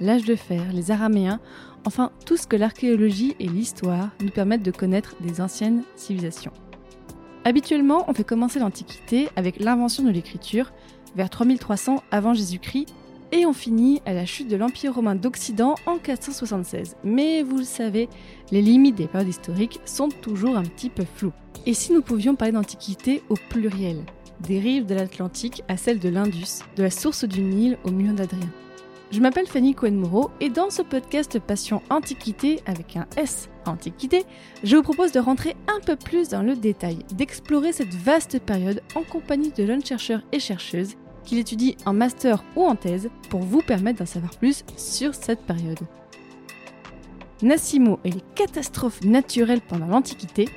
l'âge de fer, les Araméens, enfin tout ce que l'archéologie et l'histoire nous permettent de connaître des anciennes civilisations. Habituellement, on fait commencer l'Antiquité avec l'invention de l'écriture, vers 3300 avant Jésus-Christ, et on finit à la chute de l'Empire romain d'Occident en 476. Mais vous le savez, les limites des périodes historiques sont toujours un petit peu floues. Et si nous pouvions parler d'Antiquité au pluriel Des rives de l'Atlantique à celles de l'Indus, de la source du Nil au milieu d'Adrien? Je m'appelle Fanny Cohen-Moreau et dans ce podcast Passion Antiquité avec un S Antiquité, je vous propose de rentrer un peu plus dans le détail, d'explorer cette vaste période en compagnie de jeunes chercheurs et chercheuses qui l'étudient en master ou en thèse pour vous permettre d'en savoir plus sur cette période. Nassimo et les catastrophes naturelles pendant l'Antiquité,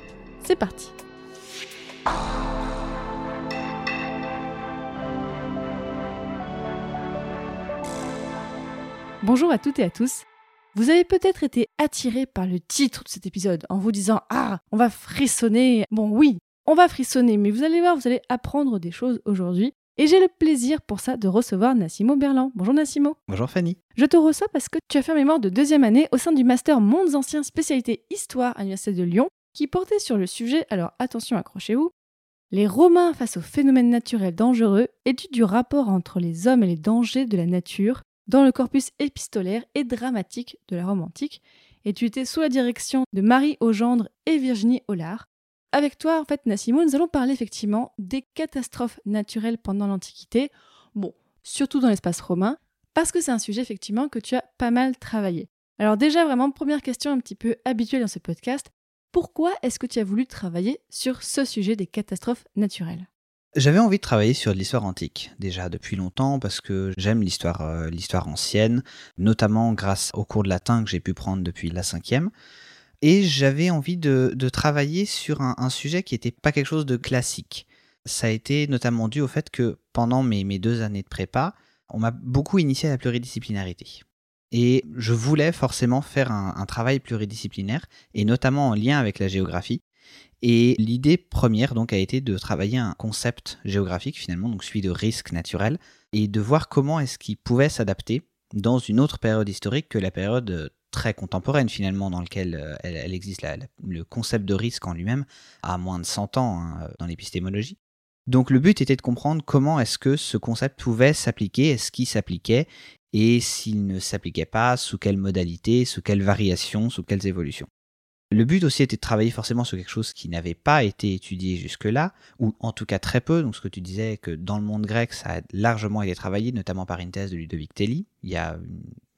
c'est parti. Bonjour à toutes et à tous. Vous avez peut-être été attiré par le titre de cet épisode en vous disant Ah, on va frissonner. Bon, oui, on va frissonner, mais vous allez voir, vous allez apprendre des choses aujourd'hui. Et j'ai le plaisir pour ça de recevoir Nassimo Berland. Bonjour Nassimo. Bonjour Fanny. Je te reçois parce que tu as fait un mémoire de deuxième année au sein du Master Mondes Anciens spécialité Histoire à l'Université de Lyon qui portait sur le sujet, alors attention, accrochez-vous, les Romains face aux phénomènes naturels dangereux, étude du rapport entre les hommes et les dangers de la nature dans le corpus épistolaire et dramatique de la Rome antique, et tu étais sous la direction de Marie Augendre et Virginie Hollard. Avec toi, en fait, Nassimo, nous allons parler effectivement des catastrophes naturelles pendant l'Antiquité, bon, surtout dans l'espace romain, parce que c'est un sujet effectivement que tu as pas mal travaillé. Alors déjà, vraiment, première question un petit peu habituelle dans ce podcast, pourquoi est-ce que tu as voulu travailler sur ce sujet des catastrophes naturelles? J'avais envie de travailler sur l'histoire antique, déjà depuis longtemps, parce que j'aime l'histoire euh, l'histoire ancienne, notamment grâce au cours de latin que j'ai pu prendre depuis la cinquième. Et j'avais envie de, de travailler sur un, sujet qui n'était pas quelque chose de classique. Ça a été notamment dû au fait que pendant mes, mes deux années de prépa, on m'a beaucoup initié à la pluridisciplinarité. Et je voulais forcément faire un travail pluridisciplinaire, et notamment en lien avec la géographie. Et l'idée première donc a été de travailler un concept géographique finalement, donc celui de risque naturel, et de voir comment est-ce qu'il pouvait s'adapter dans une autre période historique que la période euh, très contemporaine finalement dans laquelle euh, elle, existe. Le concept de risque en lui-même a moins de 100 ans hein, dans l'épistémologie. Donc le but était de comprendre comment est-ce que ce concept pouvait s'appliquer, est-ce qu'il s'appliquait, et s'il ne s'appliquait pas, sous quelle modalité, sous quelles variations, sous quelles évolutions. Le but aussi était de travailler forcément sur quelque chose qui n'avait pas été étudié jusque-là, ou en tout cas très peu. Donc ce que tu disais, que dans le monde grec, ça a largement été travaillé, notamment par une thèse de Ludovic Telly, il y a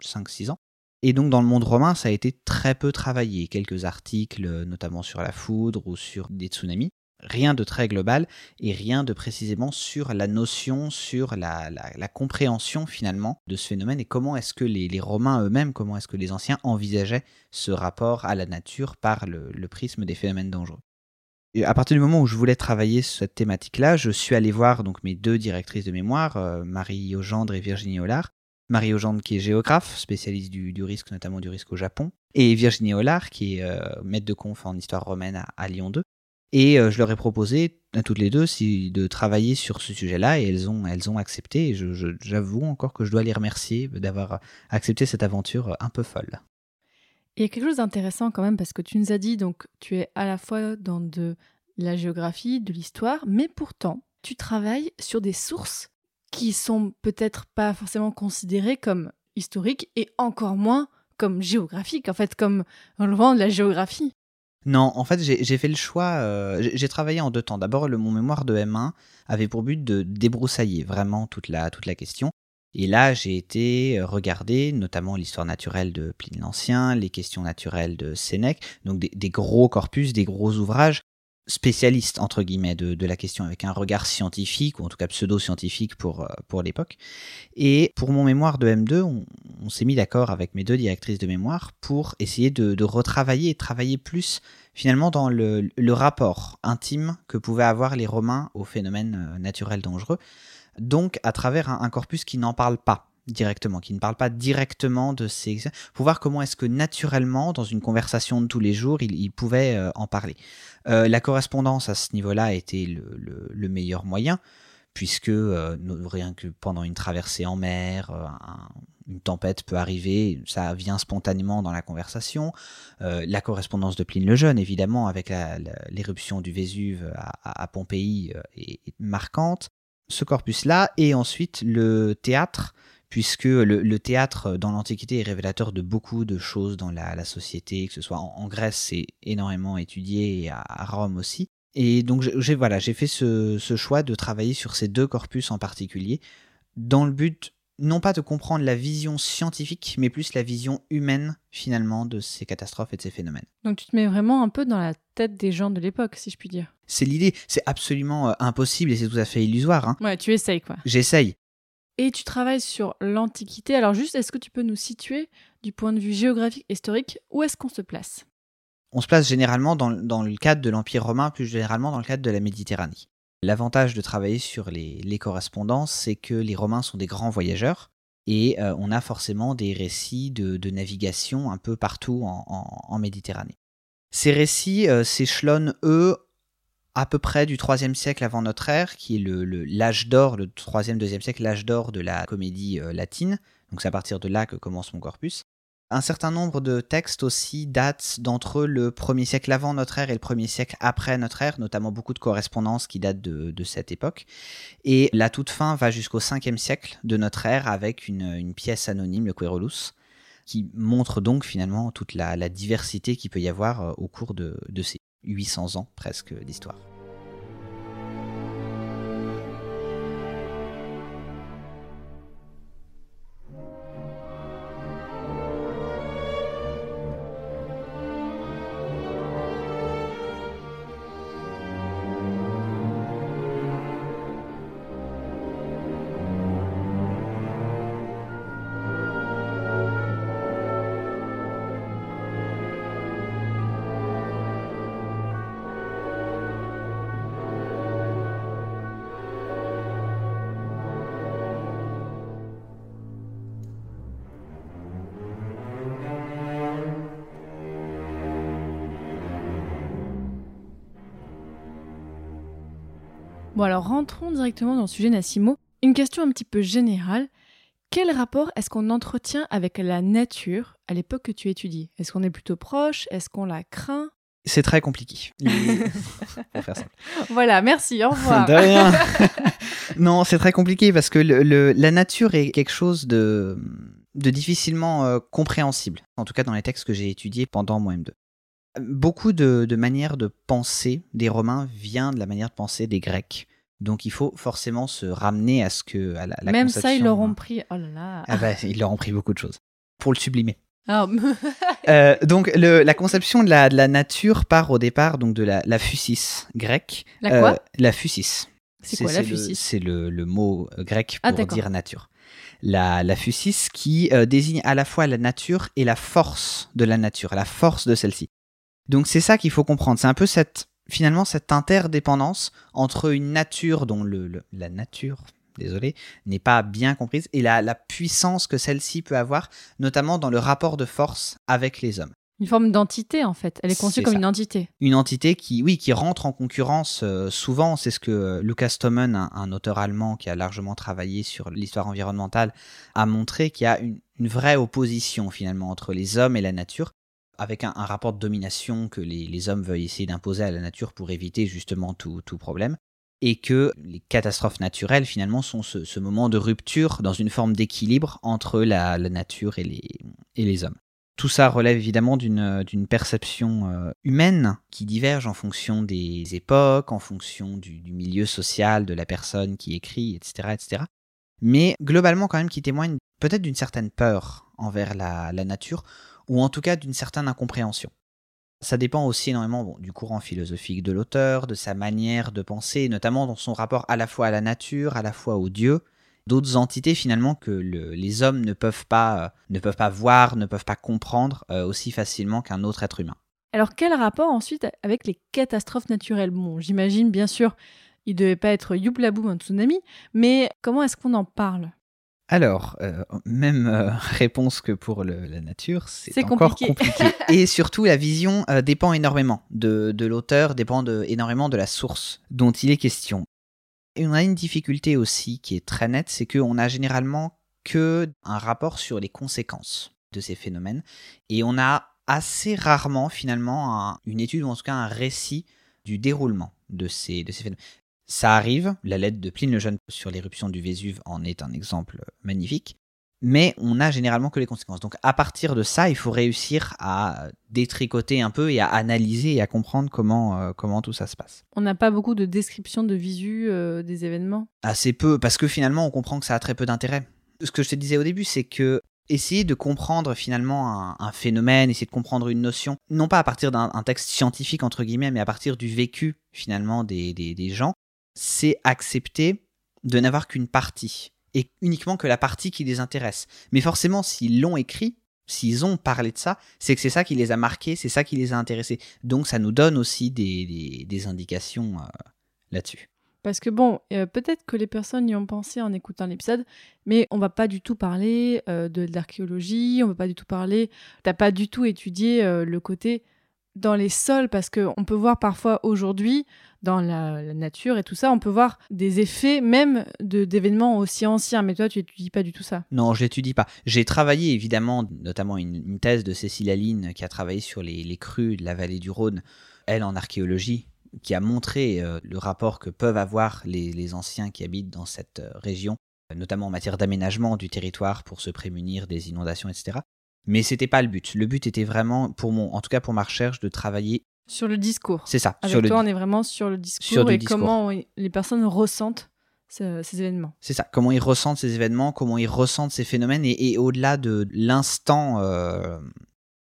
5-6 ans. Et donc dans le monde romain, ça a été très peu travaillé. Quelques articles, notamment sur la foudre ou sur des tsunamis. Rien de très global et rien de précisément sur la notion, sur la, compréhension finalement de ce phénomène et comment est-ce que les, Romains eux-mêmes, comment est-ce que les anciens envisageaient ce rapport à la nature par le, prisme des phénomènes dangereux. Et à partir du moment où je voulais travailler cette thématique-là, je suis allé voir donc mes deux directrices de mémoire, euh, Marie Augendre et Virginie Hollard. Marie Augendre qui est géographe, spécialiste du, risque, notamment du risque au Japon, et Virginie Hollard qui est euh, maître de conf en histoire romaine à Lyon 2. Et euh, je leur ai proposé à toutes les deux si, de travailler sur ce sujet-là et elles ont, elles ont accepté. J'avoue encore que je dois les remercier d'avoir accepté cette aventure un peu folle. Il y a quelque chose d'intéressant quand même parce que tu nous as dit donc tu es à la fois dans de la géographie, de l'histoire, mais pourtant tu travailles sur des sources qui sont peut-être pas forcément considérées comme historiques et encore moins comme géographiques, en fait comme relevant de la géographie. Non, en fait, j'ai fait le choix. euh, j'ai travaillé en deux temps. D'abord, mon mémoire de M1 avait pour but de débroussailler vraiment toute la, toute la question. Et là, j'ai été regarder notamment l'histoire naturelle de Pline l'Ancien, les questions naturelles de Sénèque, donc des gros corpus, des gros ouvrages spécialiste entre guillemets de, de, la question avec un regard scientifique ou en tout cas pseudo-scientifique pour, euh, pour l'époque. Et pour mon mémoire de M2, on, on s'est mis d'accord avec mes deux directrices de mémoire pour essayer de, de retravailler et travailler plus finalement dans le, le, rapport intime que pouvaient avoir les Romains aux phénomènes euh, naturels dangereux, donc à travers un corpus qui n'en parle pas directement, qui ne parle pas directement de ces... pour voir comment est-ce que naturellement, dans une conversation de tous les jours, il, il pouvait euh, en parler. Euh, la correspondance à ce niveau-là était le, le, le, meilleur moyen, puisque euh, rien que pendant une traversée en mer, un, une tempête peut arriver, ça vient spontanément dans la conversation. la correspondance de Pline le Jeune, évidemment, avec l'éruption du Vésuve à, Pompéi, est marquante. Ce corpus-là, et ensuite le théâtre, puisque le, le théâtre dans l'Antiquité est révélateur de beaucoup de choses dans la, la société, que ce soit en, en Grèce, c'est énormément étudié, et à, à, Rome aussi. Et donc j'ai voilà, j'ai fait ce, ce, choix de travailler sur ces deux corpus en particulier, dans le but non pas de comprendre la vision scientifique, mais plus la vision humaine finalement de ces catastrophes et de ces phénomènes. Donc tu te mets vraiment un peu dans la tête des gens de l'époque, si je puis dire. C'est l'idée, c'est absolument euh, impossible et c'est tout à fait illusoire. Hein. Ouais, tu essayes quoi. J'essaye. Et tu travailles sur l'Antiquité. Alors juste, est-ce que tu peux nous situer du point de vue géographique, historique, où est-ce qu'on se place? On se place généralement dans, le cadre de l'Empire romain, plus généralement dans le cadre de la Méditerranée. L'avantage de travailler sur les, correspondances, c'est que les Romains sont des grands voyageurs et euh, on a forcément des récits de, navigation un peu partout en Méditerranée. Ces récits euh, s'échelonnent, eux, à peu près du 3 siècle avant notre ère, qui est l'âge le, d'or, le 3e, 2 siècle, l'âge d'or de la comédie euh, latine. Donc c'est à partir de là que commence mon corpus. Un certain nombre de textes aussi datent d'entre le 1er siècle avant notre ère et le 1er siècle après notre ère, notamment beaucoup de correspondances qui datent de, cette époque. Et la toute fin va jusqu'au 5e siècle de notre ère avec une, pièce anonyme, le Querolus, qui montre donc finalement toute la, la diversité qu'il peut y avoir euh, au cours de, de ces 800 ans presque d'histoire. Bon alors rentrons directement dans le sujet Nassimo. Une question un petit peu générale. Quel rapport est-ce qu'on entretient avec la nature à l'époque que tu étudies? Est-ce qu'on est plutôt proche? Est-ce qu'on la craint? C'est très compliqué. Pour faire simple. Voilà, merci, au revoir. De rien. non, c'est très compliqué parce que le, le, la nature est quelque chose de, de difficilement euh, compréhensible, en tout cas dans les textes que j'ai étudiés pendant mon M2 beaucoup de, de manières de penser des Romains vient de la manière de penser des Grecs. Donc il faut forcément se ramener à ce que à la, la Même ça, ils leur ont pris. Oh là là. Ah bah, ils leur ont pris beaucoup de choses pour le sublimer. Oh. euh, donc le, la conception de la, de la, nature part au départ donc de la, la fusis grecque. La quoi euh, La fusis. C'est quoi la fusis C'est le, le, mot grec pour ah, dire nature. La, la fusis qui euh, désigne à la fois la nature et la force de la nature, la force de celle-ci. Donc c'est ça qu'il faut comprendre. C'est un peu cette finalement cette interdépendance entre une nature dont le, le la nature désolé, n'est pas bien comprise, et la, la puissance que celle-ci peut avoir, notamment dans le rapport de force avec les hommes. Une forme d'entité, en fait. Elle est conçue est comme ça. une entité. Une entité qui, oui, qui rentre en concurrence euh, souvent. C'est ce que euh, Lucas Tommen, un, un, auteur allemand qui a largement travaillé sur l'histoire environnementale, a montré qu'il y a une, une vraie opposition, finalement, entre les hommes et la nature avec un, rapport de domination que les, hommes veulent essayer d'imposer à la nature pour éviter justement tout, problème, et que les catastrophes naturelles finalement sont ce, moment de rupture dans une forme d'équilibre entre la, nature et les, hommes. Tout ça relève évidemment d'une perception euh, humaine qui diverge en fonction des époques, en fonction du, milieu social de la personne qui écrit, etc., etc. Mais globalement quand même qui témoigne peut-être d'une certaine peur envers la nature ou en tout cas d'une certaine incompréhension. Ça dépend aussi énormément du courant philosophique de l'auteur, de sa manière de penser, notamment dans son rapport à la fois à la nature, à la fois au Dieu, d'autres entités finalement que le- les hommes ne peuvent pas, euh, ne peuvent pas voir, ne peuvent pas comprendre euh, aussi facilement qu'un autre être humain. Alors quel rapport ensuite avec les catastrophes naturelles? Bon, j'imagine bien sûr, il devait pas être youblaboum un tsunami, mais comment est-ce qu'on en parle? Alors, euh, même euh, réponse que pour le- la nature, c'est encore compliqué. compliqué. Et surtout, la vision euh, dépend énormément de, de l'auteur, dépend de- énormément de la source dont il est question. Et on a une difficulté aussi qui est très nette, c'est qu'on a généralement que un rapport sur les conséquences de ces phénomènes, et on a assez rarement finalement un- une étude ou en tout cas un récit du déroulement de ces, de ces phénomènes. Ça arrive, la lettre de Pline le Jeune sur l'éruption du Vésuve en est un exemple magnifique, mais on n'a généralement que les conséquences. Donc à partir de ça, il faut réussir à détricoter un peu et à analyser et à comprendre comment, euh, comment tout ça se passe. On n'a pas beaucoup de descriptions de visu euh, des événements? Assez peu, parce que finalement on comprend que ça a très peu d'intérêt. Ce que je te disais au début, c'est que essayer de comprendre finalement un, un phénomène, essayer de comprendre une notion, non pas à partir d'un un texte scientifique entre guillemets, mais à partir du vécu finalement des, des, des gens, c'est accepter de n'avoir qu'une partie et uniquement que la partie qui les intéresse. Mais forcément, s'ils l'ont écrit, s'ils ont parlé de ça, c'est que c'est ça qui les a marqués, c'est ça qui les a intéressés. Donc ça nous donne aussi des, indications euh, là-dessus. Parce que bon, euh, peut-être que les personnes y ont pensé en écoutant l'épisode, mais on va pas du tout parler euh, de, l'archéologie, on va pas du tout parler. T'as pas du tout étudié le côté dans les sols, parce que on peut voir parfois aujourd'hui dans la, nature et tout ça, on peut voir des effets même d'événements aussi anciens. Mais toi, tu étudies pas du tout ça. Non, je l'étudie pas. J'ai travaillé évidemment, notamment une, thèse de Cécile Aline qui a travaillé sur les, les crues de la vallée du Rhône, elle en archéologie, qui a montré euh, le rapport que peuvent avoir les, les anciens qui habitent dans cette euh, région, notamment en matière d'aménagement du territoire pour se prémunir des inondations, etc. Mais c'était pas le but. Le but était vraiment, pour mon, en tout cas pour ma recherche, de travailler. Sur le discours. C'est ça. Avec sur le, toi, on est vraiment sur le discours Sur et discours. comment les personnes ressentent ce- ces événements. C'est ça, comment ils ressentent ces événements, comment ils ressentent ces phénomènes, et, et au-delà de l'instant euh,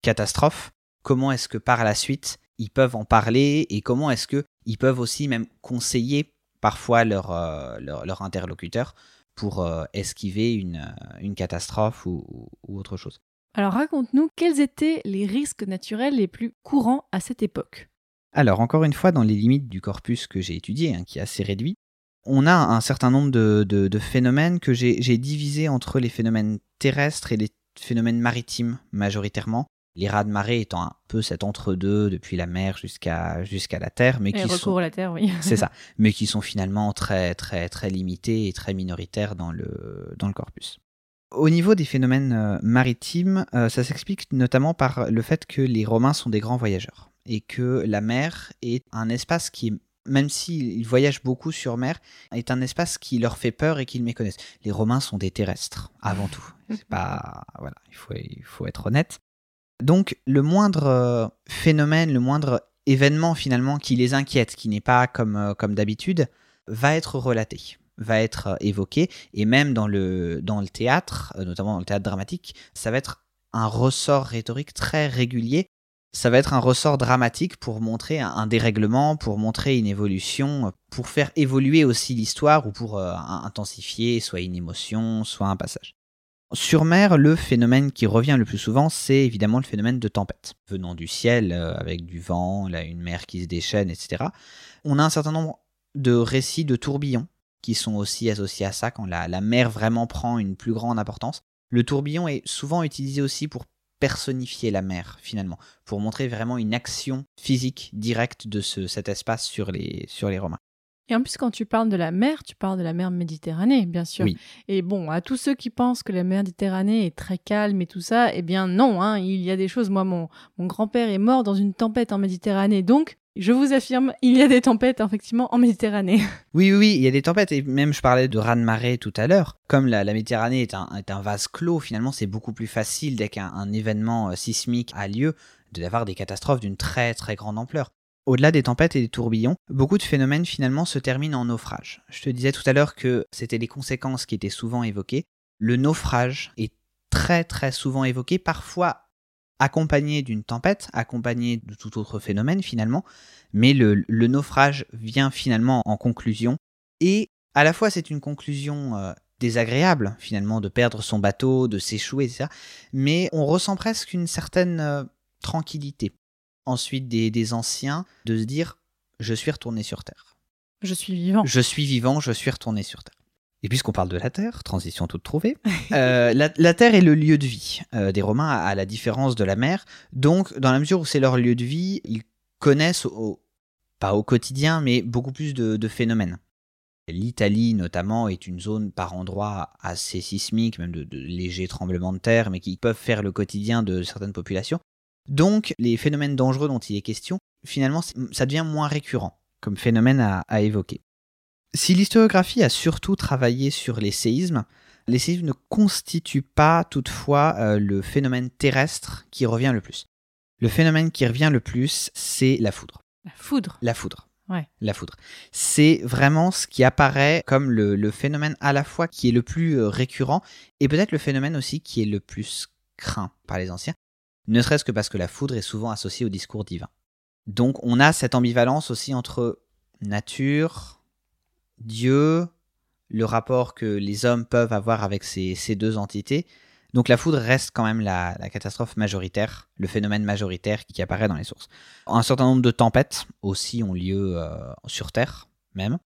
catastrophe, comment est-ce que par la suite ils peuvent en parler, et comment est-ce que ils peuvent aussi même conseiller parfois leur, euh, leur, leur interlocuteur pour euh, esquiver une, une catastrophe ou, ou autre chose. Alors raconte-nous quels étaient les risques naturels les plus courants à cette époque. Alors, encore une fois, dans les limites du corpus que j'ai étudié, hein, qui est assez réduit, on a un certain nombre de, de- de phénomènes que j'ai divisés entre les phénomènes terrestres et les phénomènes maritimes majoritairement. Les rats de marée étant un peu cet entre-deux depuis la mer jusqu'à jusqu'à la terre, mais Et qui recours sont, à la terre, oui. c'est ça, mais qui sont finalement très très très limités et très minoritaires dans le dans le corpus. Au niveau des phénomènes euh, maritimes, euh, ça s'explique notamment par le fait que les Romains sont des grands voyageurs et que la mer est un espace qui, même s'ils voyagent beaucoup sur mer, est un espace qui leur fait peur et qu'ils méconnaissent. Les Romains sont des terrestres avant tout. C'est pas voilà, il faut il faut être honnête. Donc le moindre euh, phénomène, le moindre événement finalement qui les inquiète, qui n'est pas comme comme d'habitude, va être relaté va être euh, évoqué. Et même dans le dans le théâtre euh, notamment dans le théâtre dramatique ça va être un ressort rhétorique très régulier. Ça va être un ressort dramatique pour montrer un, dérèglement pour montrer une évolution euh, pour faire évoluer aussi l'histoire ou pour in- intensifier soit une émotion soit un passage. Sur mer, le phénomène qui revient le plus souvent, c'est évidemment le phénomène de tempête, venant du ciel, avec du vent, là, une mer qui se déchaîne, etc. On a un certain nombre de récits de tourbillons qui sont aussi associés à ça quand la, la mer vraiment prend une plus grande importance. Le tourbillon est souvent utilisé aussi pour personnifier la mer finalement, pour montrer vraiment une action physique directe de ce, cet espace sur les, sur les Romains. Et en plus, quand tu parles de la mer, tu parles de la mer Méditerranée, bien sûr. Oui. Et bon, à tous ceux qui pensent que la mer Méditerranée est très calme et tout ça, eh bien non, hein, il y a des choses. Moi, mon, mon grand-père est mort dans une tempête en Méditerranée, donc je vous affirme, il y a des tempêtes effectivement en Méditerranée. Oui, oui, il y a des tempêtes, et même je parlais de raz de marée tout à l'heure. Comme la, Méditerranée est un, vase clos, finalement, c'est beaucoup plus facile dès qu'un un événement euh, sismique a lieu d'avoir des catastrophes d'une très très grande ampleur. Au-delà des tempêtes et des tourbillons, beaucoup de phénomènes finalement se terminent en naufrage. Je te disais tout à l'heure que c'était les conséquences qui étaient souvent évoquées. Le naufrage est très très souvent évoqué, parfois accompagné d'une tempête, accompagné de tout autre phénomène finalement, mais le, le naufrage vient finalement en conclusion. Et à la fois c'est une conclusion euh, désagréable finalement de perdre son bateau, de s'échouer, etc. Mais on ressent presque une certaine euh, tranquillité. Ensuite des, des anciens, de se dire je suis retourné sur Terre. Je suis vivant. Je suis vivant, je suis retourné sur Terre. Et puisqu'on parle de la Terre, transition toute trouvée, euh, la, la, Terre est le lieu de vie euh, des Romains, à, la différence de la mer. Donc, dans la mesure où c'est leur lieu de vie, ils connaissent, au, pas au quotidien, mais beaucoup plus de, de phénomènes. L'Italie, notamment, est une zone par endroits assez sismique, même de, de, légers tremblements de terre, mais qui peuvent faire le quotidien de certaines populations. Donc, les phénomènes dangereux dont il est question, finalement, ça devient moins récurrent comme phénomène à, à évoquer. Si l'historiographie a surtout travaillé sur les séismes, les séismes ne constituent pas toutefois euh, le phénomène terrestre qui revient le plus. Le phénomène qui revient le plus, c'est la foudre. La foudre La foudre. Ouais. La foudre. C'est vraiment ce qui apparaît comme le, le, phénomène à la fois qui est le plus euh, récurrent et peut-être le phénomène aussi qui est le plus craint par les anciens, ne serait-ce que parce que la foudre est souvent associée au discours divin. Donc on a cette ambivalence aussi entre nature, Dieu, le rapport que les hommes peuvent avoir avec ces, ces deux entités. Donc la foudre reste quand même la, catastrophe majoritaire, le phénomène majoritaire qui apparaît dans les sources. Un certain nombre de tempêtes aussi ont lieu euh, sur Terre même.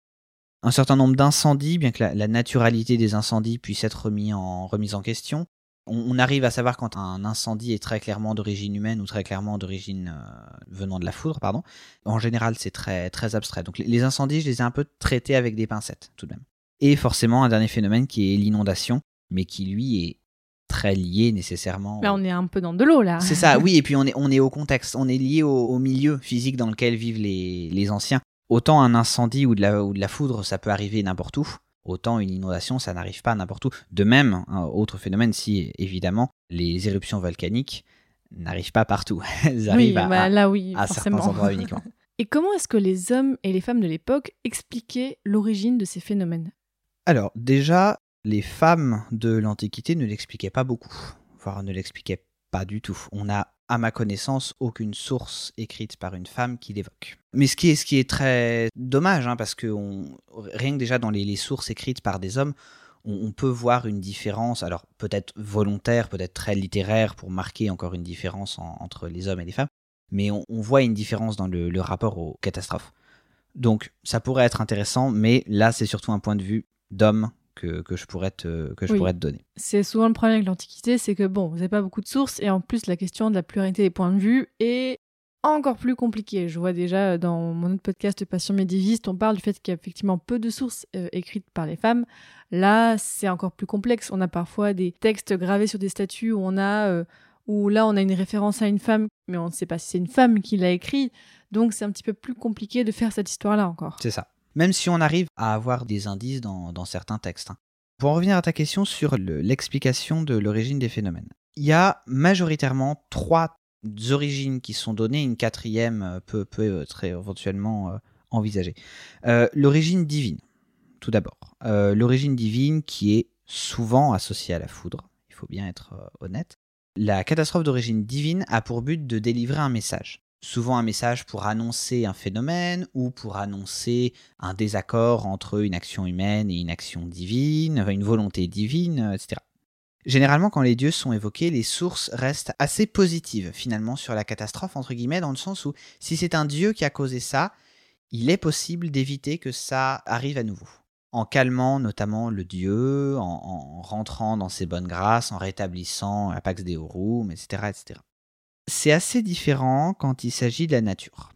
Un certain nombre d'incendies, bien que la, naturalité des incendies puisse être remise en question. On, arrive à savoir quand un incendie est très clairement d'origine humaine ou très clairement d'origine euh, venant de la foudre, pardon. En général, c'est très, très abstrait. Donc les incendies, je les ai un peu traités avec des pincettes tout de même. Et forcément, un dernier phénomène qui est l'inondation, mais qui lui est très lié nécessairement. Là, on est un peu dans de l'eau, là. C'est ça, oui, et puis on est, on est au contexte, on est lié au, au milieu physique dans lequel vivent les, les, anciens. Autant un incendie ou de, la, ou de la foudre, ça peut arriver n'importe où, autant une inondation, ça n'arrive pas n'importe où. De même, un autre phénomène, si évidemment, les éruptions volcaniques n'arrivent pas partout. Elles arrivent oui, à, bah, là, oui, à certains endroits uniquement. Et comment est-ce que les hommes et les femmes de l'époque expliquaient l'origine de ces phénomènes? Alors, déjà, les femmes de l'Antiquité ne l'expliquaient pas beaucoup, voire ne l'expliquaient pas du tout. On n'a, à ma connaissance, aucune source écrite par une femme qui l'évoque. Mais ce qui est, très dommage, hein, parce que on, rien que déjà dans les, sources écrites par des hommes, on, peut voir une différence, alors peut-être volontaire, peut-être très littéraire, pour marquer encore une différence en, entre les hommes et les femmes, mais on, voit une différence dans le rapport aux catastrophes. Donc ça pourrait être intéressant, mais là c'est surtout un point de vue d'homme que, que, je pourrais te, que je Oui. pourrais te donner. C'est souvent le problème avec l'Antiquité, c'est que bon, vous n'avez pas beaucoup de sources, et en plus la question de la pluralité des points de vue est encore plus compliquée. Je vois déjà dans mon autre podcast Passion médiéviste, on parle du fait qu'il y a effectivement peu de sources euh, écrites par les femmes. Là, c'est encore plus complexe. On a parfois des textes gravés sur des statues où on a, euh, où là, on a une référence à une femme, mais on ne sait pas si c'est une femme qui l'a écrit. Donc, c'est un petit peu plus compliqué de faire cette histoire-là encore. C'est ça. Même si on arrive à avoir des indices dans, certains textes. hein. Pour en revenir à ta question sur l'explication de l'origine des phénomènes, il y a majoritairement trois origines qui sont données, une quatrième euh, peut, peut être éventuellement euh, envisagée. Euh, l'origine divine, tout d'abord. L'origine divine qui est souvent associée à la foudre, il faut bien être honnête. La catastrophe d'origine divine a pour but de délivrer un message souvent un message pour annoncer un phénomène ou pour annoncer un désaccord entre une action humaine et une action divine, une volonté divine, etc. Généralement, quand les dieux sont évoqués, les sources restent assez positives finalement sur la catastrophe, entre guillemets, dans le sens où si c'est un dieu qui a causé ça, il est possible d'éviter que ça arrive à nouveau. En calmant notamment le dieu, en, en rentrant dans ses bonnes grâces, en rétablissant la Pax Deorum, etc. etc. C'est assez différent quand il s'agit de la nature.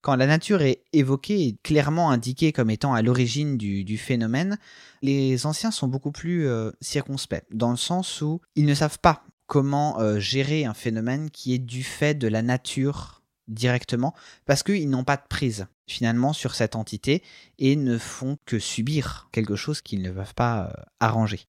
Quand la nature est évoquée et clairement indiquée comme étant à l'origine du, phénomène, les anciens sont beaucoup plus euh, circonspects, dans le sens où ils ne savent pas comment euh, gérer un phénomène qui est du fait de la nature directement, parce qu'ils n'ont pas de prise finalement sur cette entité et ne font que subir quelque chose qu'ils ne peuvent pas euh, arranger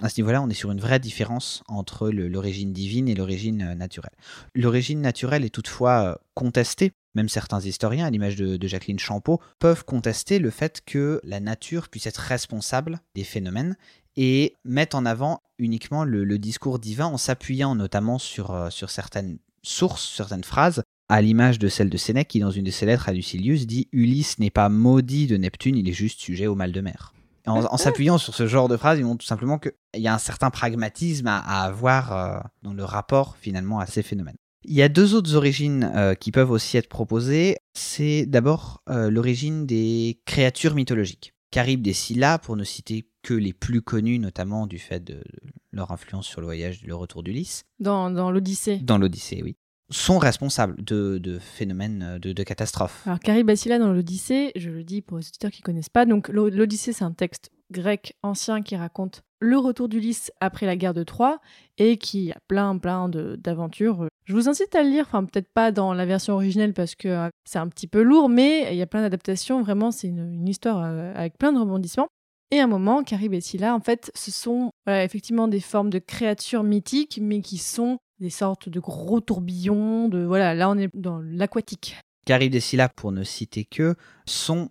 à ce niveau-là, on est sur une vraie différence entre l'origine divine et l'origine euh, naturelle. L'origine naturelle est toutefois euh, contestée. Même certains historiens, à l'image de, Jacqueline Champeau, peuvent contester le fait que la nature puisse être responsable des phénomènes et mettre en avant uniquement le, le discours divin en s'appuyant notamment sur, euh, sur certaines sources, certaines phrases, à l'image de celle de Sénèque qui, dans une de ses lettres à Lucilius, dit Ulysse n'est pas maudit de Neptune, il est juste sujet au mal de mer. En, en s'appuyant sur ce genre de phrases, ils montrent tout simplement qu'il y a un certain pragmatisme à, à avoir euh, dans le rapport finalement à ces phénomènes. Il y a deux autres origines euh, qui peuvent aussi être proposées. C'est d'abord euh, l'origine des créatures mythologiques. Caribe des Scylla, pour ne citer que les plus connus, notamment du fait de leur influence sur le voyage, le retour d'Ulysse. Dans, dans l'Odyssée. Dans l'Odyssée, oui sont responsables de, phénomènes de, de, catastrophes. Alors Caribacilla dans l'Odyssée, je le dis pour les auditeurs qui connaissent pas, donc l'Odyssée c'est un texte grec ancien qui raconte le retour d'Ulysse après la guerre de Troie et qui a plein plein d'aventures. Je vous incite à le lire, enfin peut-être pas dans la version originelle parce que euh, c'est un petit peu lourd, mais il y a plein d'adaptations, vraiment c'est une, histoire euh, avec plein de rebondissements. Et à un moment, Carib et Scylla, en fait, ce sont effectivement des formes de créatures mythiques, mais qui sont des sortes de gros tourbillons, de voilà, là on est dans l'aquatique. Carib et Scylla, pour ne citer que, sont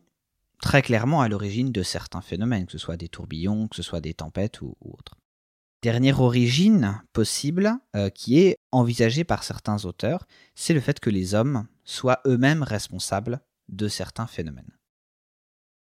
très clairement à l'origine de certains phénomènes, que ce soit des tourbillons, que ce soit des tempêtes ou, autres. Dernière origine possible euh, qui est envisagée par certains auteurs, c'est le fait que les hommes soient eux-mêmes responsables de certains phénomènes.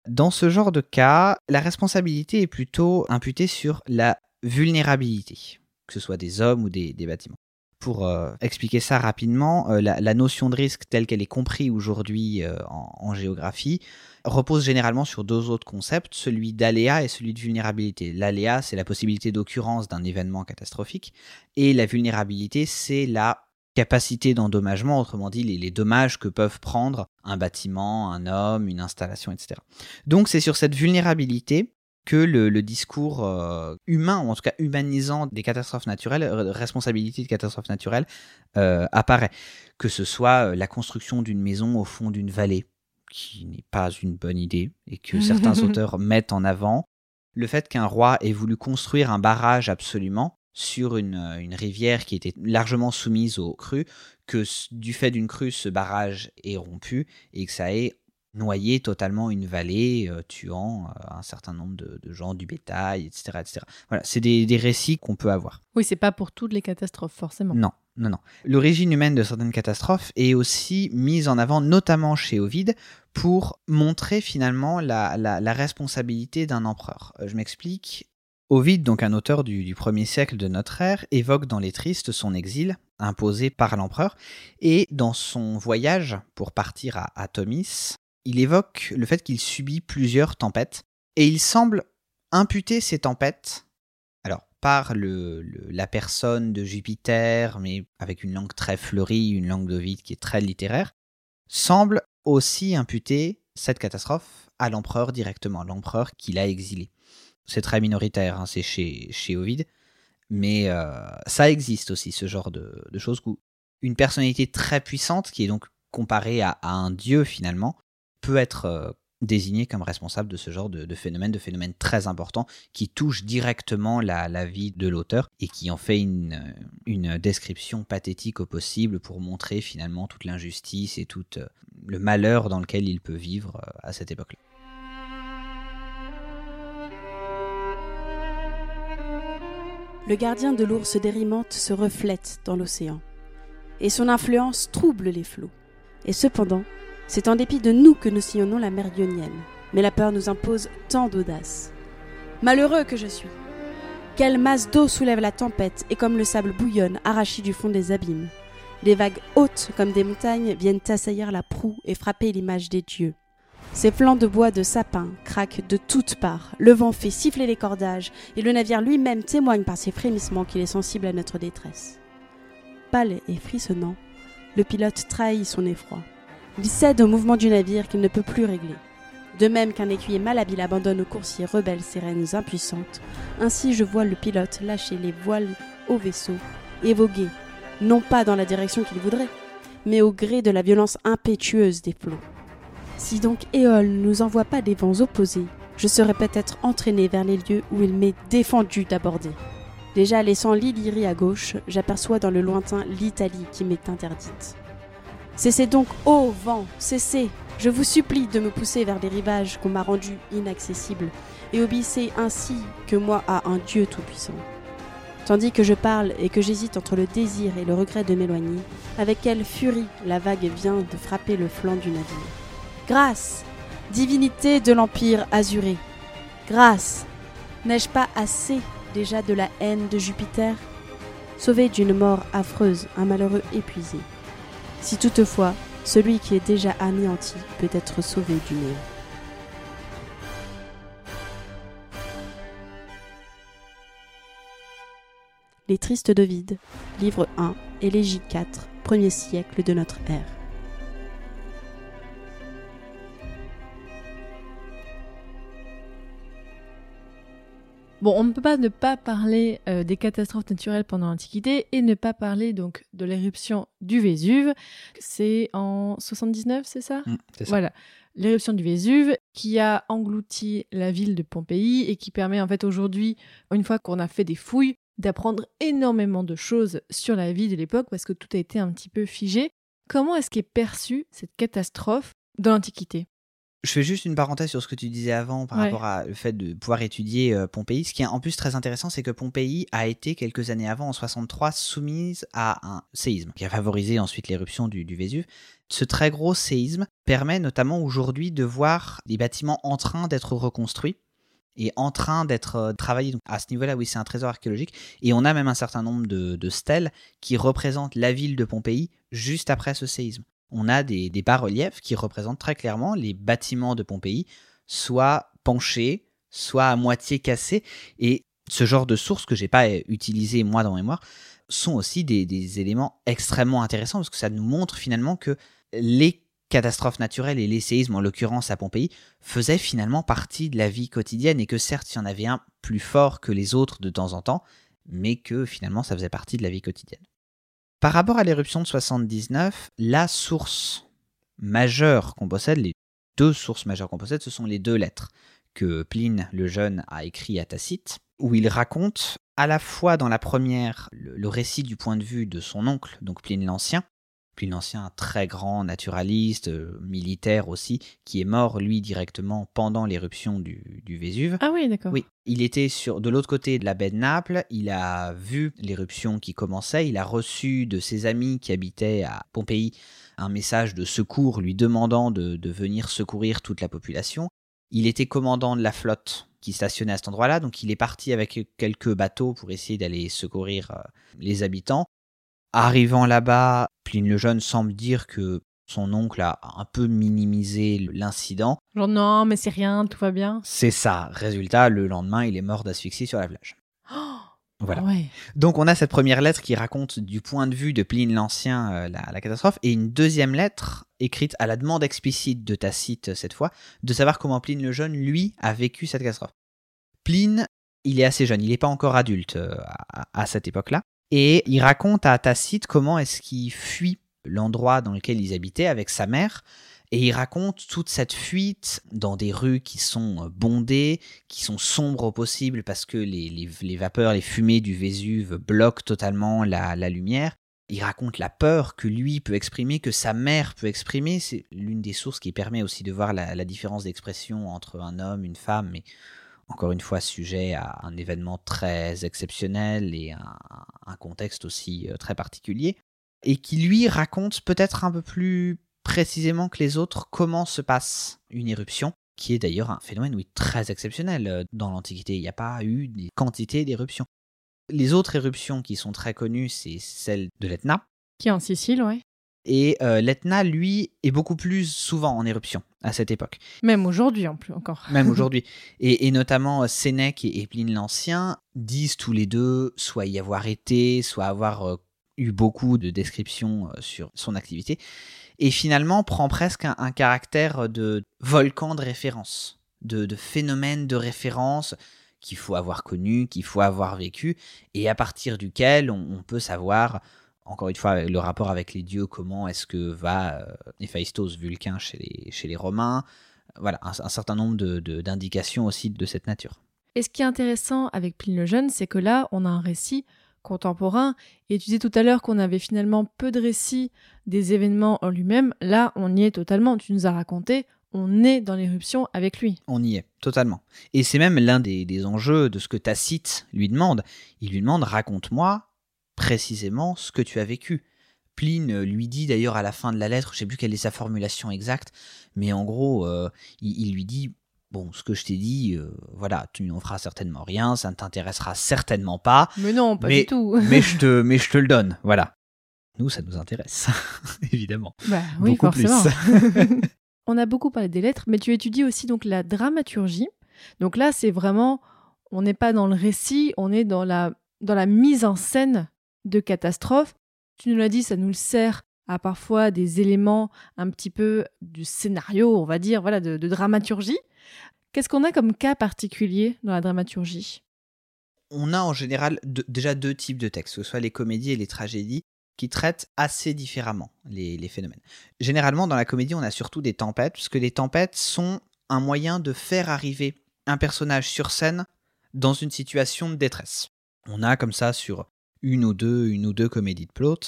Dans ce genre de cas, la responsabilité est plutôt imputée sur la vulnérabilité, que ce soit des hommes ou des, des bâtiments. Pour euh, expliquer ça rapidement, euh, la, notion de risque telle qu'elle est comprise aujourd'hui euh, en, géographie repose généralement sur deux autres concepts, celui d'aléa et celui de vulnérabilité. L'aléa, c'est la possibilité d'occurrence d'un événement catastrophique, et la vulnérabilité, c'est la capacité d'endommagement, autrement dit les, dommages que peuvent prendre un bâtiment, un homme, une installation, etc. Donc c'est sur cette vulnérabilité que le, le discours euh, humain, ou en tout cas humanisant des catastrophes naturelles, euh, responsabilité de catastrophes naturelles, euh, apparaît. Que ce soit la construction d'une maison au fond d'une vallée, qui n'est pas une bonne idée, et que certains auteurs mettent en avant, le fait qu'un roi ait voulu construire un barrage absolument sur une, une, rivière qui était largement soumise aux crues, que du fait d'une crue, ce barrage est rompu et que ça ait noyer totalement une vallée, euh, tuant euh, un certain nombre de, de, gens, du bétail, etc. etc. Voilà, c'est des, des, récits qu'on peut avoir. Oui, c'est pas pour toutes les catastrophes, forcément. Non, non, non. L'origine humaine de certaines catastrophes est aussi mise en avant, notamment chez Ovide, pour montrer finalement la, la, la responsabilité d'un empereur. Euh, je m'explique. Ovide, donc un auteur du, du 1er siècle de notre ère, évoque dans Les Tristes son exil, imposé par l'empereur, et dans son voyage pour partir à, à Tomis, il évoque le fait qu'il subit plusieurs tempêtes, et il semble imputer ces tempêtes, alors par la personne de Jupiter, mais avec une langue très fleurie, une langue d'Ovide qui est très littéraire, semble aussi imputer cette catastrophe à l'empereur directement, l'empereur qui l'a exilé. C'est très minoritaire, hein, c'est chez, chez Ovide, mais euh, ça existe aussi, ce genre de, choses où une personnalité très puissante, qui est donc comparée à un dieu finalement, peut être euh, désigné comme responsable de ce genre de, phénomène, de phénomène très important qui touche directement la, vie de l'auteur et qui en fait une, une, description pathétique au possible pour montrer finalement toute l'injustice et tout euh, le malheur dans lequel il peut vivre euh, à cette époque-là. Le gardien de l'ours dérimante se reflète dans l'océan, et son influence trouble les flots. Et cependant, c'est en dépit de nous que nous sillonnons la mer ionienne, mais la peur nous impose tant d'audace. Malheureux que je suis Quelle masse d'eau soulève la tempête et comme le sable bouillonne arraché du fond des abîmes. Des vagues hautes comme des montagnes viennent assaillir la proue et frapper l'image des dieux. Ces flancs de bois de sapin craquent de toutes parts, le vent fait siffler les cordages, et le navire lui-même témoigne par ses frémissements qu'il est sensible à notre détresse. Pâle et frissonnant, le pilote trahit son effroi. Il cède au mouvement du navire qu'il ne peut plus régler. De même qu'un écuyer malhabile abandonne au coursier rebelle ses rênes impuissantes, ainsi je vois le pilote lâcher les voiles au vaisseau et voguer, non pas dans la direction qu'il voudrait, mais au gré de la violence impétueuse des flots. Si donc Éole ne nous envoie pas des vents opposés, je serai peut-être entraîné vers les lieux où il m'est défendu d'aborder. Déjà laissant l'Illyrie à gauche, j'aperçois dans le lointain l'Italie qui m'est interdite. Cessez donc, ô vent, cessez Je vous supplie de me pousser vers les rivages qu'on m'a rendus inaccessibles, et obéissez ainsi que moi à un Dieu tout-puissant. Tandis que je parle et que j'hésite entre le désir et le regret de m'éloigner, avec quelle furie la vague vient de frapper le flanc du navire. Grâce, divinité de l'Empire azuré, grâce, n'ai-je pas assez déjà de la haine de Jupiter? Sauvé d'une mort affreuse, un malheureux épuisé. Si toutefois, celui qui est déjà anéanti peut être sauvé du néant. Les Tristes d'Ovide, livre 1, Élégie 4, premier siècle de notre ère. Bon, on ne peut pas ne pas parler euh, des catastrophes naturelles pendant l'Antiquité et ne pas parler donc de l'éruption du Vésuve. C'est en 79, c'est ça? Mm, c'est ça. Voilà, l'éruption du Vésuve qui a englouti la ville de Pompéi et qui permet en fait aujourd'hui, une fois qu'on a fait des fouilles, d'apprendre énormément de choses sur la vie de l'époque parce que tout a été un petit peu figé. Comment est-ce qu'est perçue cette catastrophe dans l'Antiquité? Je fais juste une parenthèse sur ce que tu disais avant par Ouais. rapport à le fait de pouvoir étudier euh, Pompéi. Ce qui est en plus très intéressant, c'est que Pompéi a été quelques années avant, en 63, soumise à un séisme qui a favorisé ensuite l'éruption du, du Vésuve. Ce très gros séisme permet notamment aujourd'hui de voir des bâtiments en train d'être reconstruits et en train d'être euh, travaillés. Donc, à ce niveau-là, oui, c'est un trésor archéologique. Et on a même un certain nombre de, de stèles qui représentent la ville de Pompéi juste après ce séisme on a des, bas-reliefs qui représentent très clairement les bâtiments de Pompéi, soit penchés, soit à moitié cassés. Et ce genre de sources que j'ai pas euh, utilisées moi dans mémoire sont aussi des éléments extrêmement intéressants parce que ça nous montre finalement que les catastrophes naturelles et les séismes, en l'occurrence à Pompéi, faisaient finalement partie de la vie quotidienne et que certes, il y en avait un plus fort que les autres de temps en temps, mais que finalement, ça faisait partie de la vie quotidienne. Par rapport à l'éruption de 79, la source majeure qu'on possède, les deux sources majeures qu'on possède, ce sont les deux lettres que Pline le Jeune a écrit à Tacite, où il raconte à la fois dans la première le, le récit du point de vue de son oncle, donc Pline l'Ancien, Pline l'Ancien, très grand naturaliste, euh, militaire aussi, qui est mort lui directement pendant l'éruption du, du Vésuve. Ah oui, d'accord. Oui, il était sur de l'autre côté de la baie de Naples, il a vu l'éruption qui commençait, il a reçu de ses amis qui habitaient à Pompéi un message de secours lui demandant de, de venir secourir toute la population. Il était commandant de la flotte qui stationnait à cet endroit-là, donc il est parti avec quelques bateaux pour essayer d'aller secourir euh, les habitants. Arrivant là-bas, Pline le Jeune semble dire que son oncle a un peu minimisé l'incident. Genre non, mais c'est rien, tout va bien. C'est ça. Résultat, le lendemain, il est mort d'asphyxie sur la plage. Oh, Voilà. Ouais. Donc on a cette première lettre qui raconte du point de vue de Pline l'Ancien euh, la, la catastrophe, et une deuxième lettre écrite à la demande explicite de Tacite cette fois, de savoir comment Pline le Jeune, lui, a vécu cette catastrophe. Pline, il est assez jeune, il n'est pas encore adulte euh, à, à cette époque-là, et il raconte à Tacite comment est-ce qu'il fuit l'endroit dans lequel ils habitaient avec sa mère, et il raconte toute cette fuite dans des rues qui sont euh, bondées, qui sont sombres au possible parce que les, les- vapeurs, les fumées du Vésuve bloquent totalement la, la lumière. Il raconte la peur que lui peut exprimer, que sa mère peut exprimer. C'est l'une des sources qui permet aussi de voir la, la différence d'expression entre un homme, une femme, mais encore une fois sujet à un événement très exceptionnel et un, un contexte aussi euh, très particulier. Et qui lui raconte peut-être un peu plus précisément que les autres comment se passe une éruption, qui est d'ailleurs un phénomène oui, très exceptionnel euh, dans l'Antiquité. Il n'y a pas eu des quantités d'éruptions. Les autres éruptions qui sont très connues, c'est celle de l'Etna. Qui est en Sicile, ouais. Et euh, l'Etna, lui, est beaucoup plus souvent en éruption à cette époque, Même aujourd'hui, en plus, encore. même aujourd'hui. Et, et notamment euh, Sénèque et, et Pline l'Ancien disent tous les deux soit y avoir été, soit avoir euh, eu beaucoup de descriptions sur son activité. Et finalement, prend presque un, un caractère de volcan de référence, de, de phénomène de référence qu'il faut avoir connu, qu'il faut avoir vécu, et à partir duquel on, on peut savoir, encore une fois, le rapport avec les dieux, comment est-ce que va euh, Héphaïstos, Vulcain chez les, chez les Romains, voilà, un, un certain nombre de- de- d'indications aussi de cette nature. Et ce qui est intéressant avec Pline le Jeune, c'est que là, on a un récit contemporain. Et tu disais tout à l'heure qu'on avait finalement peu de récits des événements en lui-même. Là, on y est totalement. Tu nous as raconté on est dans l'éruption avec lui. On y est, totalement. Et c'est même l'un des, des enjeux de ce que Tacite lui demande. Il lui demande raconte-moi précisément ce que tu as vécu. Pline lui dit d'ailleurs à la fin de la lettre, je sais plus quelle est sa formulation exacte, mais en gros, euh, il, il lui dit Bon, ce que je t'ai dit, euh, voilà, tu n'en feras certainement rien, ça ne t'intéressera certainement pas, Mais non, pas Mais- du tout. mais je te, mais je te le donne, voilà. Nous, ça nous intéresse, évidemment. Bah oui, Beaucoup forcément. plus. on a beaucoup parlé des lettres, mais tu étudies aussi donc la dramaturgie. Donc là, c'est vraiment, on n'est pas dans le récit, on est dans la, dans la mise en scène de catastrophes. Tu nous l'as dit, ça nous le sert à parfois des éléments un petit peu du scénario, on va dire, voilà, de, dramaturgie. Qu'est-ce qu'on a comme cas particulier dans la dramaturgie? On a en général déjà deux types de textes, que ce soit les comédies et les tragédies, qui traitent assez différemment les, les phénomènes. Généralement, dans la comédie, on a surtout des tempêtes, parce que les tempêtes sont un moyen de faire arriver un personnage sur scène dans une situation de détresse. On a comme ça sur une ou deux, une ou deux comédies de plot,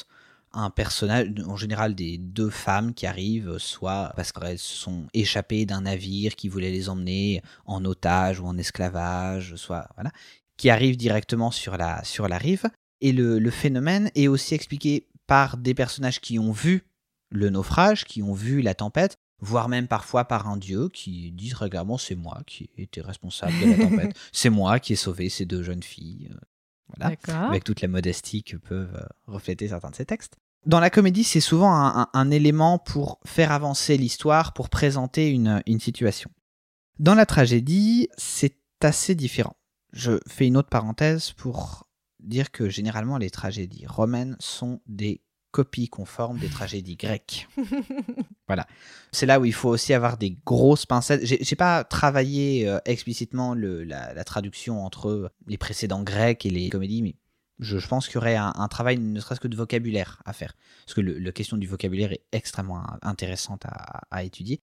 un personnage, en général des deux femmes qui arrivent, soit parce qu'elles se sont échappées d'un navire qui voulait les emmener en otage ou en esclavage, soit voilà, qui arrivent directement sur la, sur la rive. Et le, le phénomène est aussi expliqué par des personnages qui ont vu le naufrage, qui ont vu la tempête, voire même parfois par un dieu qui dit régulièrement c'est moi qui étais responsable de la tempête, c'est moi qui ai sauvé ces deux jeunes filles. Voilà avec toute la modestie que peuvent euh, refléter certains de ces textes. Dans la comédie, c'est souvent un, un- un élément pour faire avancer l'histoire, pour présenter une, une situation. Dans la tragédie, c'est assez différent. Je fais une autre parenthèse pour dire que généralement les tragédies romaines sont des copies conformes des tragédies grecques. Voilà. C'est là où il faut aussi avoir des grosses pincettes. J'ai pas travaillé euh, explicitement le- la, traduction entre les précédents grecs et les comédies, mais je, pense qu'il y aurait un, travail ne serait-ce que de vocabulaire à faire. Parce que la question du vocabulaire est extrêmement intéressante à, étudier.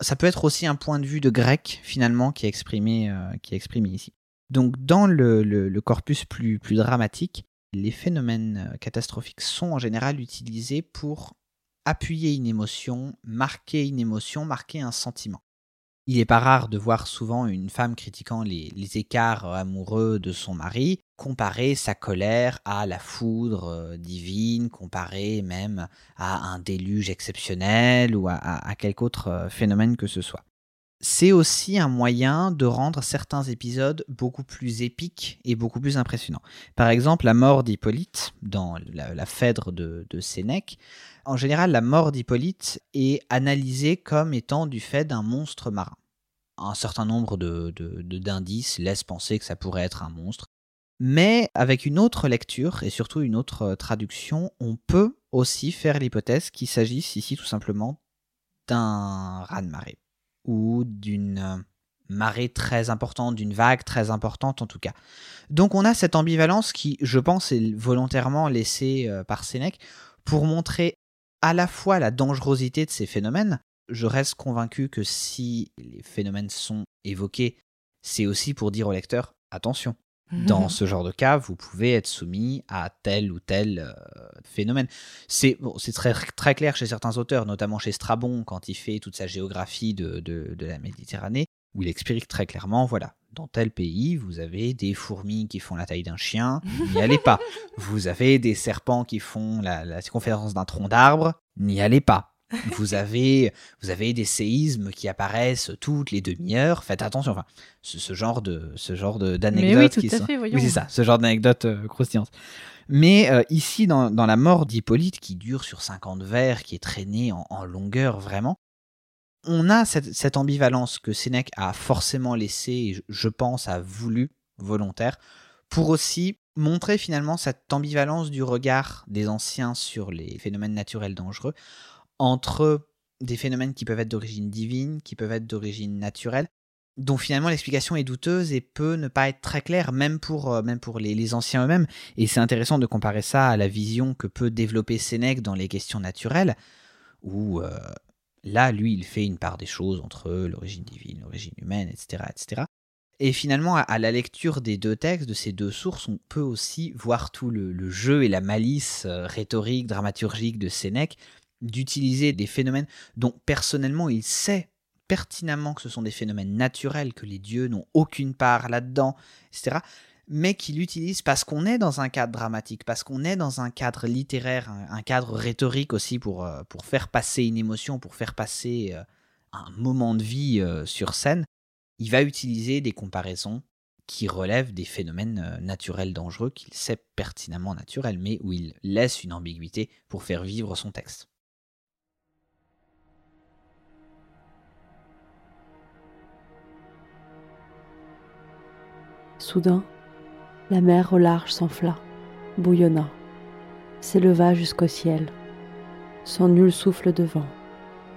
Ça peut être aussi un point de vue de grec, finalement, qui est exprimé, euh, qui est exprimé ici. Donc, dans le, le- corpus plus, plus dramatique, les phénomènes euh, catastrophiques sont en général utilisés pour appuyer une émotion, marquer une émotion, marquer un sentiment. Il n'est pas rare de voir souvent une femme critiquant les, écarts amoureux de son mari, comparer sa colère à la foudre euh, divine, comparer même à un déluge exceptionnel ou à, quelque autre euh, phénomène que ce soit. C'est aussi un moyen de rendre certains épisodes beaucoup plus épiques et beaucoup plus impressionnants. Par exemple, la mort d'Hippolyte dans la, Phèdre de Sénèque en général, la mort d'Hippolyte est analysée comme étant du fait d'un monstre marin. Un certain nombre de- de- de- d'indices laissent penser que ça pourrait être un monstre. Mais avec une autre lecture et surtout une autre euh, traduction, on peut aussi faire l'hypothèse qu'il s'agisse ici tout simplement d'un raz-de-marée ou d'une euh, marée très importante, d'une vague très importante en tout cas. Donc on a cette ambivalence qui, je pense, est volontairement laissée euh, par Sénèque pour montrer à la fois la dangerosité de ces phénomènes. Je reste convaincu que si les phénomènes sont évoqués, c'est aussi pour dire au lecteur attention. Dans ce genre de cas, vous pouvez être soumis à tel ou tel euh, phénomène. C'est bon, très, très clair chez certains auteurs, notamment chez Strabon, quand il fait toute sa géographie de, de, de la Méditerranée, où il explique très clairement, voilà, dans tel pays, vous avez des fourmis qui font la taille d'un chien, n'y allez pas. Vous avez des serpents qui font la, la circonférence d'un tronc d'arbre, n'y allez pas. Vous avez, vous avez des séismes qui apparaissent toutes les demi-heures, faites attention. Enfin, ce, ce genre de, ce genre de- d'anecdotes Mais oui, tout qui sont- fait, oui, c'est ça, ce genre d'anecdotes euh, croustillantes. Mais euh, ici, dans, dans la mort d'Hippolyte, qui dure sur 50 vers, qui est traînée en, en longueur vraiment, on a cette, ambivalence que Sénèque a forcément laissée, et je, pense a voulu, volontaire, pour aussi montrer finalement cette ambivalence du regard des anciens sur les phénomènes naturels dangereux, entre des phénomènes qui peuvent être d'origine divine, qui peuvent être d'origine naturelle, dont finalement l'explication est douteuse et peut ne pas être très claire, même pour, euh, même pour les, les anciens eux-mêmes. Et c'est intéressant de comparer ça à la vision que peut développer Sénèque dans les questions naturelles, où euh, là, lui, il fait une part des choses entre l'origine divine, l'origine humaine, etc. etc. Et finalement, à, la lecture des deux textes, de ces deux sources, on peut aussi voir tout le, le jeu et la malice euh, rhétorique, dramaturgique de Sénèque, d'utiliser des phénomènes dont personnellement il sait pertinemment que ce sont des phénomènes naturels, que les dieux n'ont aucune part là-dedans, etc., mais qu'il l'utilise parce qu'on est dans un cadre dramatique, parce qu'on est dans un cadre littéraire, un, cadre rhétorique aussi pour, euh, pour faire passer une émotion, pour faire passer euh, un moment de vie euh, sur scène, il va utiliser des comparaisons qui relèvent des phénomènes naturels dangereux qu'il sait pertinemment naturels, mais où il laisse une ambiguïté pour faire vivre son texte. Soudain, la mer au large s'enfla, bouillonna, s'éleva jusqu'au ciel, sans nul souffle de vent,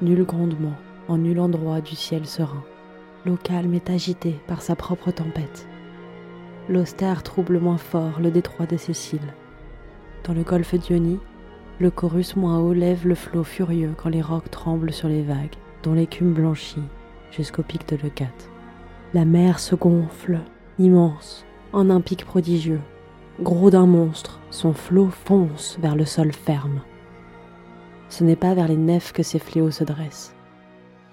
nul grondement, en nul endroit du ciel serein. L'eau calme est agitée par sa propre tempête. L'austère trouble moins fort le détroit de Cécile. Dans le golfe d'Ionie, le chorus moins haut lève le flot furieux quand les rocs tremblent sur les vagues, dont l'écume blanchit jusqu'au pic de Leucate. La mer se gonfle, immense, en un pic prodigieux. Gros d'un monstre, son flot fonce vers le sol ferme. Ce n'est pas vers les nefs que ses fléaux se dressent.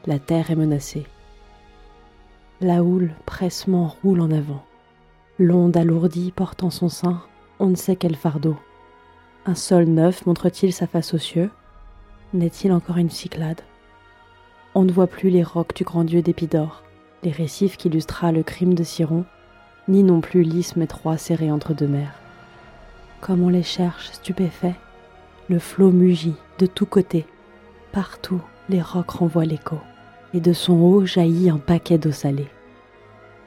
La terre est menacée. La houle pressement roule en avant. L'onde alourdie porte en son sein on ne sait quel fardeau. Un sol neuf montre-t-il sa face aux cieux? N'est-il encore une Cyclade? On ne voit plus les rocs du grand dieu d'Épidore, les récifs qu'illustra le crime de Siron, ni non plus l'isthme étroit serré entre deux mers. Comme on les cherche, stupéfaits, le flot mugit de tous côtés. Partout, les rocs renvoient l'écho, et de son haut jaillit un paquet d'eau salée,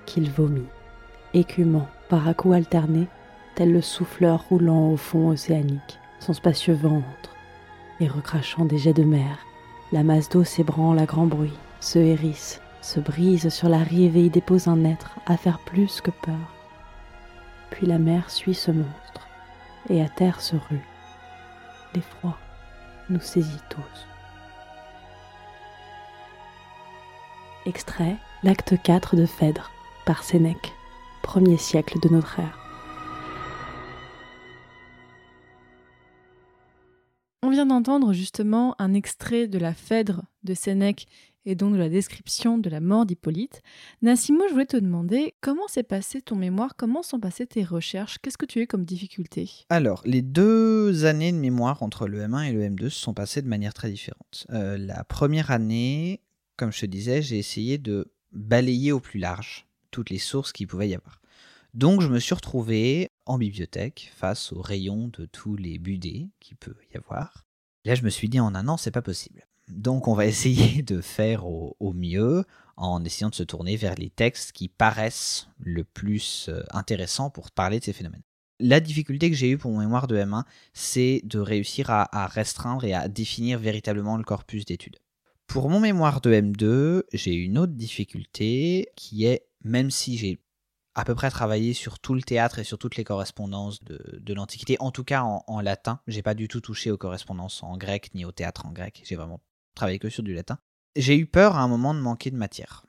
qu'il vomit, écumant par à coups alternés, tel le souffleur roulant au fond océanique, son spacieux ventre, et recrachant des jets de mer. La masse d'eau s'ébranle à grand bruit, se hérisse, se brise sur la rive et y dépose un être à faire plus que peur. Puis la mer suit ce monstre, et à terre se rue. L'effroi nous saisit tous. Extrait L'acte 4 de Phèdre par Sénèque, premier siècle de notre ère. Vient d'entendre justement un extrait de la Phèdre de Sénèque et donc de la description de la mort d'Hippolyte. Nassimo, je voulais te demander comment s'est passé ton mémoire, comment sont passées tes recherches, qu'est-ce que tu as eu comme difficulté? Alors, les deux années de mémoire entre le M1 et le M2 se sont passées de manière très différente. Euh, la première année, comme je te disais, j'ai essayé de balayer au plus large toutes les sources qu'il pouvait y avoir. Donc je me suis retrouvé en bibliothèque face au rayon de tous les budets qu'il peut y avoir. Là, je me suis dit en un an, c'est pas possible. Donc on va essayer de faire au, mieux en essayant de se tourner vers les textes qui paraissent le plus euh, intéressants pour parler de ces phénomènes. La difficulté que j'ai eue pour mon mémoire de M1, c'est de réussir à, restreindre et à définir véritablement le corpus d'études. Pour mon mémoire de M2, j'ai une autre difficulté qui est, même si j'ai à peu près travaillé sur tout le théâtre et sur toutes les correspondances de, l'Antiquité, en tout cas en, en latin, j'ai pas du tout touché aux correspondances en grec ni au théâtre en grec, j'ai vraiment travailler que sur du latin. J'ai eu peur à un moment de manquer de matière.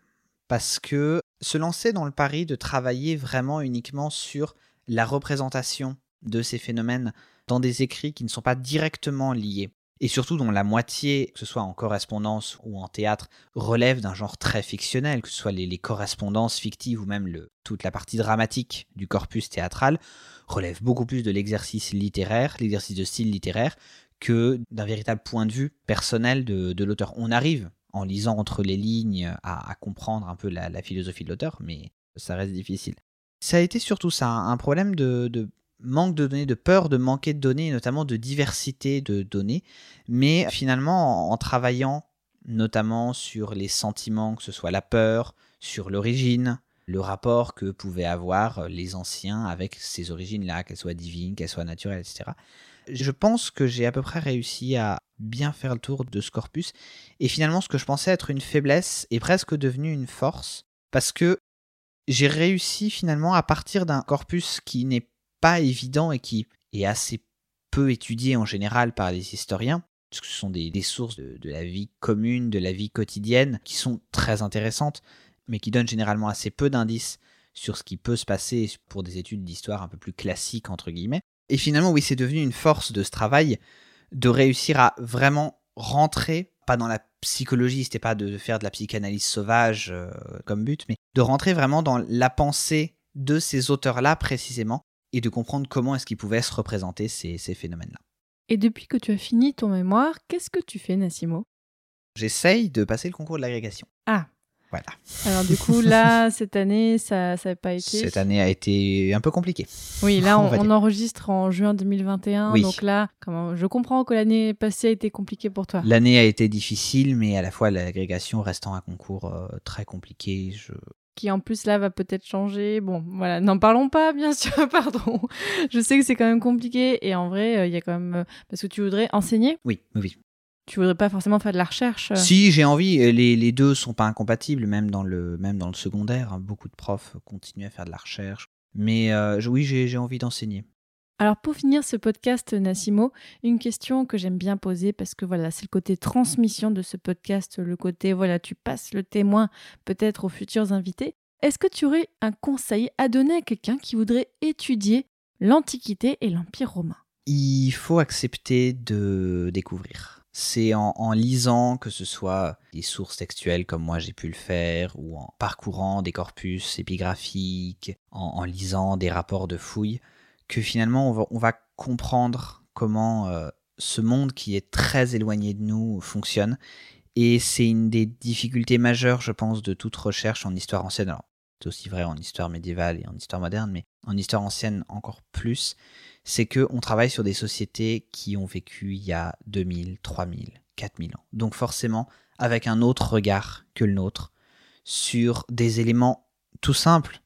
Parce que se lancer dans le pari de travailler vraiment uniquement sur la représentation de ces phénomènes dans des écrits qui ne sont pas directement liés, et surtout dont la moitié, que ce soit en correspondance ou en théâtre, relève d'un genre très fictionnel, que ce soit les, correspondances fictives ou même toute la partie dramatique du corpus théâtral, relève beaucoup plus de l'exercice littéraire, l'exercice de style littéraire, que d'un véritable point de vue personnel de, l'auteur. On arrive, en lisant entre les lignes, à, comprendre un peu la, philosophie de l'auteur, mais ça reste difficile. Ça a été surtout ça, un problème de, manque de données, de peur de manquer de données, notamment de diversité de données. Mais finalement, en, travaillant notamment sur les sentiments, que ce soit la peur, sur l'origine, le rapport que pouvaient avoir les anciens avec ces origines-là, qu'elles soient divines, qu'elles soient naturelles, etc. Je pense que j'ai à peu près réussi à bien faire le tour de ce corpus. Et finalement, ce que je pensais être une faiblesse est presque devenu une force. Parce que j'ai réussi finalement à partir d'un corpus qui n'est pas évident et qui est assez peu étudié en général par les historiens, parce que ce sont des, sources de, la vie commune, de la vie quotidienne, qui sont très intéressantes, mais qui donnent généralement assez peu d'indices sur ce qui peut se passer pour des études d'histoire un peu plus classiques, entre guillemets. Et finalement, oui, c'est devenu une force de ce travail de réussir à vraiment rentrer pas dans la psychologie, c'était pas de faire de la psychanalyse sauvage euh, comme but, mais de rentrer vraiment dans la pensée de ces auteurs-là précisément et de comprendre comment est-ce qu'ils pouvaient se représenter ces, ces phénomènes-là. Et depuis que tu as fini ton mémoire, qu'est-ce que tu fais, Nassimo? J'essaye de passer le concours de l'agrégation. Ah, Voilà. alors du coup, là, cette année, ça n'a pas été. Cette année a été un peu compliquée. Oui, là, on enregistre en juin 2021. Oui. Donc là, comment, je comprends que l'année passée a été compliquée pour toi. L'année a été difficile, mais à la fois l'agrégation restant un concours euh, très compliqué. Je... Qui en plus, là, va peut-être changer. Bon, voilà, n'en parlons pas, bien sûr, pardon. Je sais que c'est quand même compliqué. Et en vrai, euh, il y a quand même. euh, Parce que tu voudrais enseigner? Oui, oui. Tu voudrais pas forcément faire de la recherche euh? Si j'ai envie, les, les deux sont pas incompatibles, même dans le, même dans le secondaire. hein, Beaucoup de profs continuent à faire de la recherche. Mais oui, j'ai envie d'enseigner. Alors pour finir ce podcast, Nassimo, une question que j'aime bien poser parce que voilà, c'est le côté transmission de ce podcast, le côté voilà, tu passes le témoin peut-être aux futurs invités. Est-ce que tu aurais un conseil à donner à quelqu'un qui voudrait étudier l'Antiquité et l'Empire romain? Il faut accepter de découvrir. C'est en, en lisant, que ce soit des sources textuelles comme moi j'ai pu le faire, ou en parcourant des corpus épigraphiques, en, en lisant des rapports de fouilles, que finalement on va, comprendre comment euh, ce monde qui est très éloigné de nous fonctionne. Et c'est une des difficultés majeures, je pense, de toute recherche en histoire ancienne. Alors, c'est aussi vrai en histoire médiévale et en histoire moderne, mais en histoire ancienne encore plus, c'est que on travaille sur des sociétés qui ont vécu il y a 2000, 3000, 4000 ans. Donc forcément, avec un autre regard que le nôtre, sur des éléments tout simples.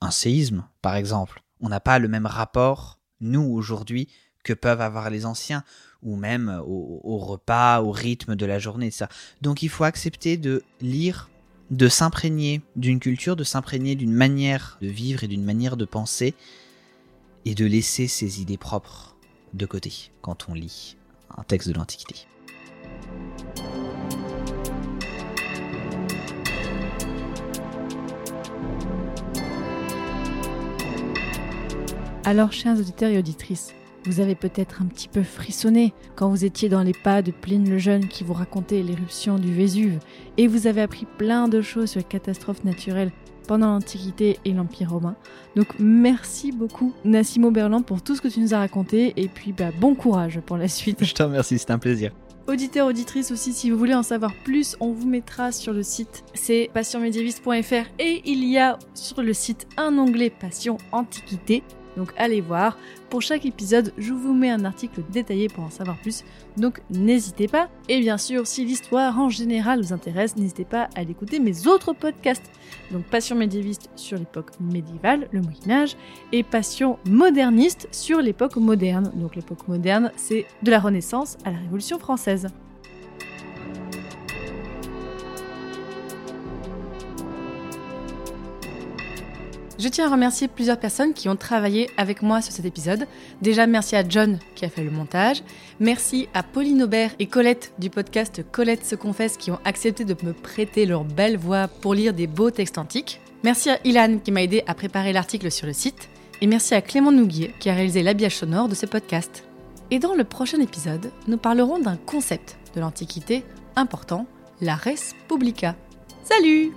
Un séisme, par exemple. On n'a pas le même rapport, nous, aujourd'hui, que peuvent avoir les anciens, ou même au, repas, au rythme de la journée, ça. Donc il faut accepter de lire, de s'imprégner d'une culture, de s'imprégner d'une manière de vivre et d'une manière de penser, et de laisser ses idées propres de côté quand on lit un texte de l'Antiquité. Alors, chers auditeurs et auditrices, vous avez peut-être un petit peu frissonné quand vous étiez dans les pas de Pline le Jeune qui vous racontait l'éruption du Vésuve, et vous avez appris plein de choses sur les catastrophes naturelles pendant l'Antiquité et l'Empire romain. Donc merci beaucoup Nassimo Berland pour tout ce que tu nous as raconté, et puis bah, bon courage pour la suite. Je te remercie, c'est un plaisir. Auditeurs, auditrices aussi, si vous voulez en savoir plus, on vous mettra sur le site, c'est passionmédiéviste.fr et il y a sur le site un onglet Passion Antiquité. Donc allez voir. Pour chaque épisode, je vous mets un article détaillé pour en savoir plus. Donc n'hésitez pas. Et bien sûr, si l'histoire en général vous intéresse, n'hésitez pas à l'écouter mes autres podcasts. Donc Passion médiéviste sur l'époque médiévale, le Moyen Âge, et Passion moderniste sur l'époque moderne. Donc l'époque moderne, c'est de la Renaissance à la Révolution française. Je tiens à remercier plusieurs personnes qui ont travaillé avec moi sur cet épisode. Déjà, merci à John qui a fait le montage. Merci à Pauline Aubert et Colette du podcast Colette se confesse qui ont accepté de me prêter leur belle voix pour lire des beaux textes antiques. Merci à Ilan qui m'a aidé à préparer l'article sur le site. Et merci à Clément Nouguier qui a réalisé l'habillage sonore de ce podcast. Et dans le prochain épisode, nous parlerons d'un concept de l'Antiquité important, la res publica. Salut